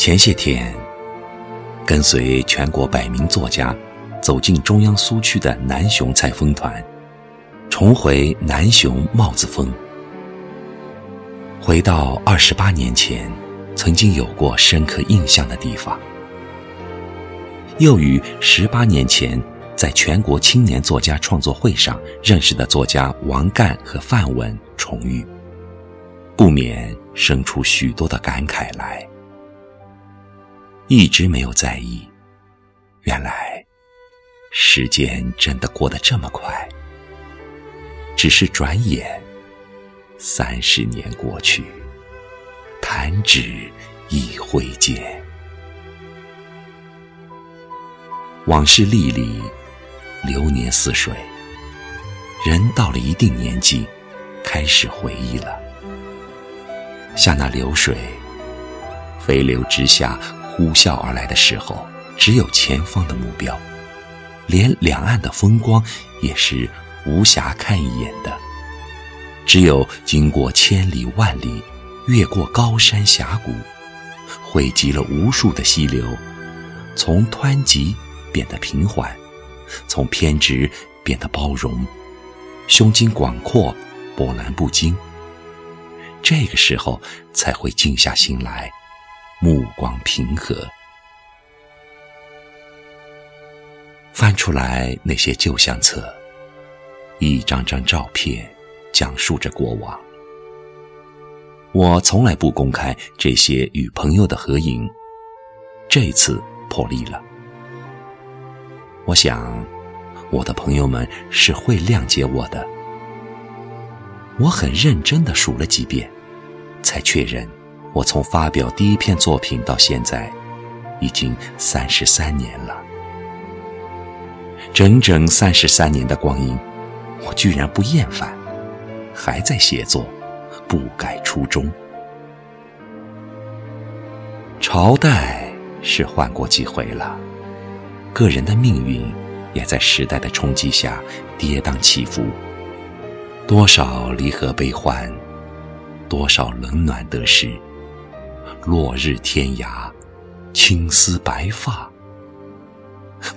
前些天，跟随全国百名作家走进中央苏区的南雄采风团，重回南雄帽子峰，回到二十八年前曾经有过深刻印象的地方，又与十八年前在全国青年作家创作会上认识的作家王干和范文重遇，不免生出许多的感慨来。一直没有在意，原来时间真的过得这么快。只是转眼，三十年过去，弹指一挥间，往事历历，流年似水。人到了一定年纪，开始回忆了，像那流水，飞流直下。呼啸而来的时候，只有前方的目标，连两岸的风光也是无暇看一眼的。只有经过千里万里，越过高山峡谷，汇集了无数的溪流，从湍急变得平缓，从偏执变得包容，胸襟广阔，波澜不惊。这个时候才会静下心来。目光平和，翻出来那些旧相册，一张张照片，讲述着过往。我从来不公开这些与朋友的合影，这次破例了。我想，我的朋友们是会谅解我的。我很认真的数了几遍，才确认。我从发表第一篇作品到现在，已经三十三年了。整整三十三年的光阴，我居然不厌烦，还在写作，不改初衷。朝代是换过几回了，个人的命运也在时代的冲击下跌宕起伏。多少离合悲欢，多少冷暖得失。落日天涯，青丝白发。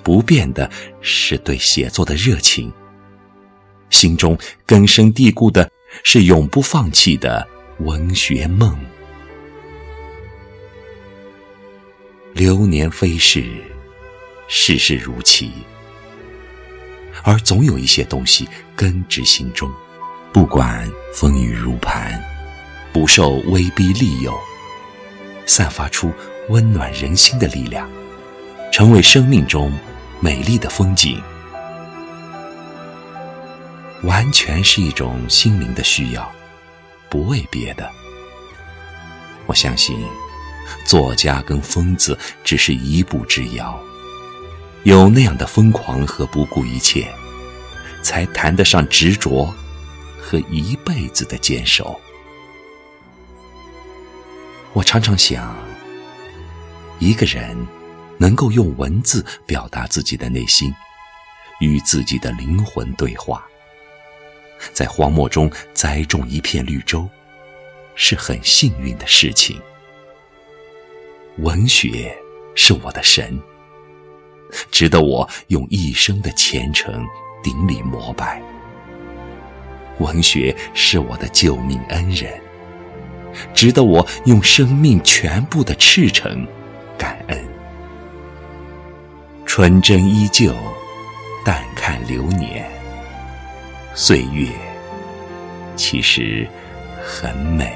不变的是对写作的热情，心中根深蒂固的是永不放弃的文学梦。流年飞逝，世事如棋，而总有一些东西根植心中，不管风雨如磐，不受威逼利诱。散发出温暖人心的力量，成为生命中美丽的风景，完全是一种心灵的需要，不为别的。我相信，作家跟疯子只是一步之遥，有那样的疯狂和不顾一切，才谈得上执着和一辈子的坚守。我常常想，一个人能够用文字表达自己的内心，与自己的灵魂对话，在荒漠中栽种一片绿洲，是很幸运的事情。文学是我的神，值得我用一生的虔诚顶礼膜拜。文学是我的救命恩人。值得我用生命全部的赤诚感恩。纯真依旧，淡看流年。岁月其实很美。